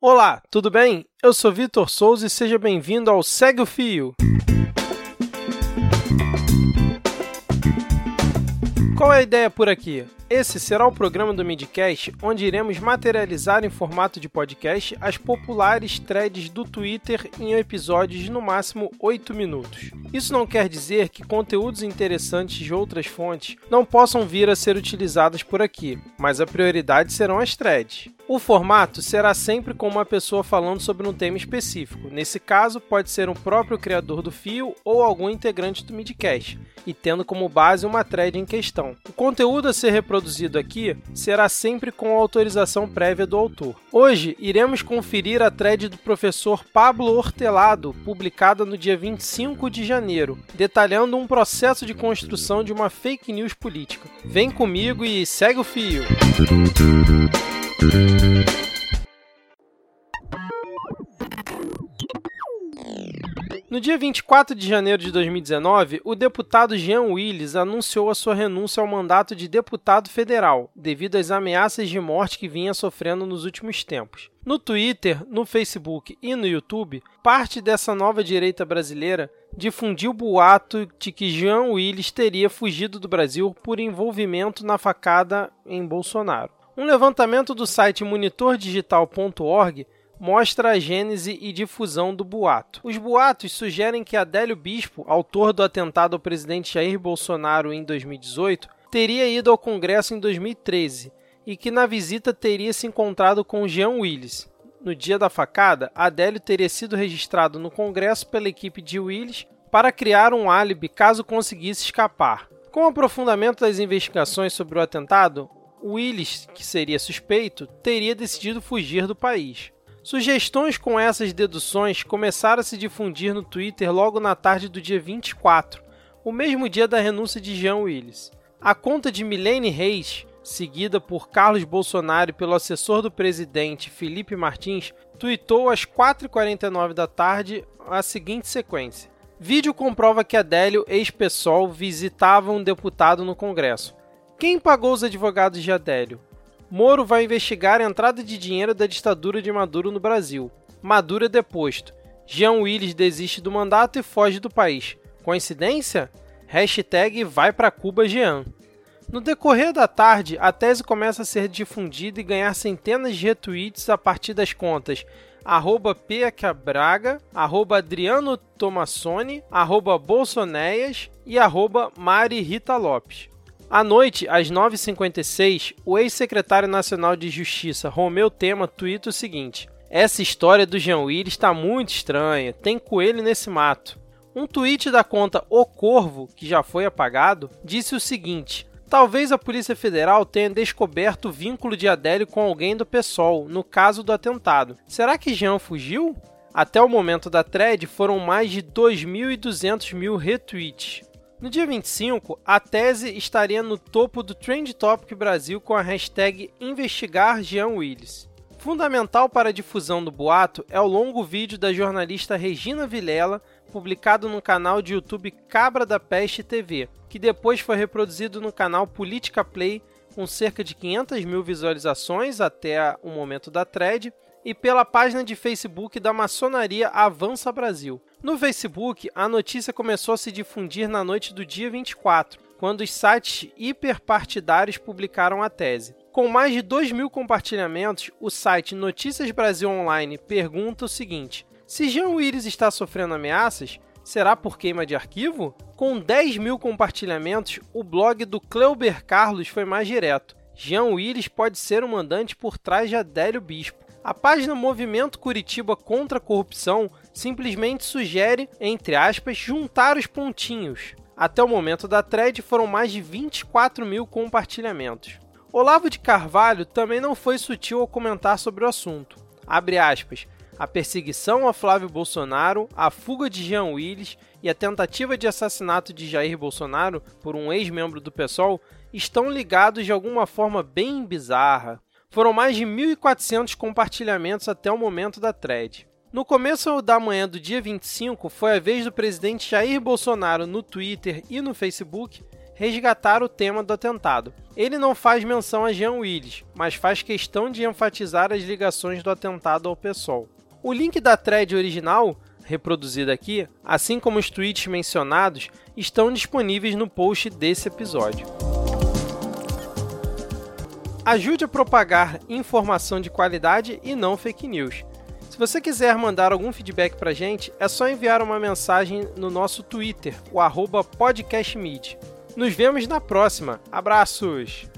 Olá, tudo bem? Eu sou Vitor Souza e seja bem-vindo ao Segue o Fio. Qual é a ideia por aqui? Esse será o programa do Midcast, onde iremos materializar em formato de podcast as populares threads do Twitter em episódios de no máximo 8 minutos. Isso não quer dizer que conteúdos interessantes de outras fontes não possam vir a ser utilizados por aqui, mas a prioridade serão as threads. O formato será sempre com uma pessoa falando sobre um tema específico. Nesse caso, pode ser um próprio criador do fio ou algum integrante do Midcast, e tendo como base uma thread em questão. O conteúdo a ser reproduzido aqui será sempre com autorização prévia do autor. Hoje, iremos conferir a thread do professor Pablo Hortelado, publicada no dia 25 de janeiro, detalhando um processo de construção de uma fake news política. Vem comigo e segue o fio! No dia 24 de janeiro de 2019, o deputado Jean Willis anunciou a sua renúncia ao mandato de deputado federal, devido às ameaças de morte que vinha sofrendo nos últimos tempos. No Twitter, no Facebook e no YouTube, parte dessa nova direita brasileira difundiu o boato de que Jean Willis teria fugido do Brasil por envolvimento na facada em Bolsonaro. Um levantamento do site monitordigital.org mostra a gênese e difusão do boato. Os boatos sugerem que Adélio Bispo, autor do atentado ao presidente Jair Bolsonaro em 2018, teria ido ao Congresso em 2013 e que na visita teria se encontrado com Jean Willis. No dia da facada, Adélio teria sido registrado no Congresso pela equipe de Willis para criar um álibi caso conseguisse escapar. Com o aprofundamento das investigações sobre o atentado, Willis, que seria suspeito, teria decidido fugir do país. Sugestões com essas deduções começaram a se difundir no Twitter logo na tarde do dia 24, o mesmo dia da renúncia de Jean Willis. A conta de Milene Reis, seguida por Carlos Bolsonaro e pelo assessor do presidente Felipe Martins, tweetou às 4h49 da tarde a seguinte sequência. Vídeo comprova que Adélio, ex-PSOL, visitava um deputado no Congresso. Quem pagou os advogados de Adélio? Moro vai investigar a entrada de dinheiro da ditadura de Maduro no Brasil. Maduro é deposto. Jean Willis desiste do mandato e foge do país. Coincidência? Hashtag vai para Cuba Jean. No decorrer da tarde, a tese começa a ser difundida e ganhar centenas de retweets a partir das contas arroba Braga, arroba Adriano Tomassoni, arroba Bolsoneias e arroba Mari Rita Lopes. À noite, às 9h56, o ex-secretário nacional de Justiça, Romeu Tema, tuita o seguinte: Essa história do Jean Willis está muito estranha, tem coelho nesse mato. Um tweet da conta O Corvo, que já foi apagado, disse o seguinte: Talvez a Polícia Federal tenha descoberto o vínculo de Adélio com alguém do PSOL, no caso do atentado. Será que Jean fugiu? Até o momento da thread foram mais de 2.200 mil retweets. No dia 25, a tese estaria no topo do Trend Topic Brasil com a hashtag Investigar Jean Willis. Fundamental para a difusão do boato é o longo vídeo da jornalista Regina Vilela, publicado no canal de YouTube Cabra da Peste TV, que depois foi reproduzido no canal Política Play com cerca de 500 mil visualizações até o momento da thread, e pela página de Facebook da maçonaria Avança Brasil. No Facebook, a notícia começou a se difundir na noite do dia 24, quando os sites hiperpartidários publicaram a tese. Com mais de 2 mil compartilhamentos, o site Notícias Brasil Online pergunta o seguinte: se Jean Willis está sofrendo ameaças, será por queima de arquivo? Com 10 mil compartilhamentos, o blog do Cleuber Carlos foi mais direto. Jean Willis pode ser o mandante por trás de Adélio Bispo. A página Movimento Curitiba contra a Corrupção simplesmente sugere, entre aspas, juntar os pontinhos. Até o momento da thread foram mais de 24 mil compartilhamentos. Olavo de Carvalho também não foi sutil ao comentar sobre o assunto. Abre aspas. A perseguição a Flávio Bolsonaro, a fuga de Jean Willis e a tentativa de assassinato de Jair Bolsonaro por um ex-membro do PSOL estão ligados de alguma forma bem bizarra. Foram mais de 1.400 compartilhamentos até o momento da thread. No começo da manhã do dia 25, foi a vez do presidente Jair Bolsonaro no Twitter e no Facebook resgatar o tema do atentado. Ele não faz menção a Jean Willis, mas faz questão de enfatizar as ligações do atentado ao PSOL. O link da thread original, reproduzida aqui, assim como os tweets mencionados, estão disponíveis no post desse episódio. Ajude a propagar informação de qualidade e não fake news. Se você quiser mandar algum feedback para a gente, é só enviar uma mensagem no nosso Twitter, o podcastmid. Nos vemos na próxima. Abraços!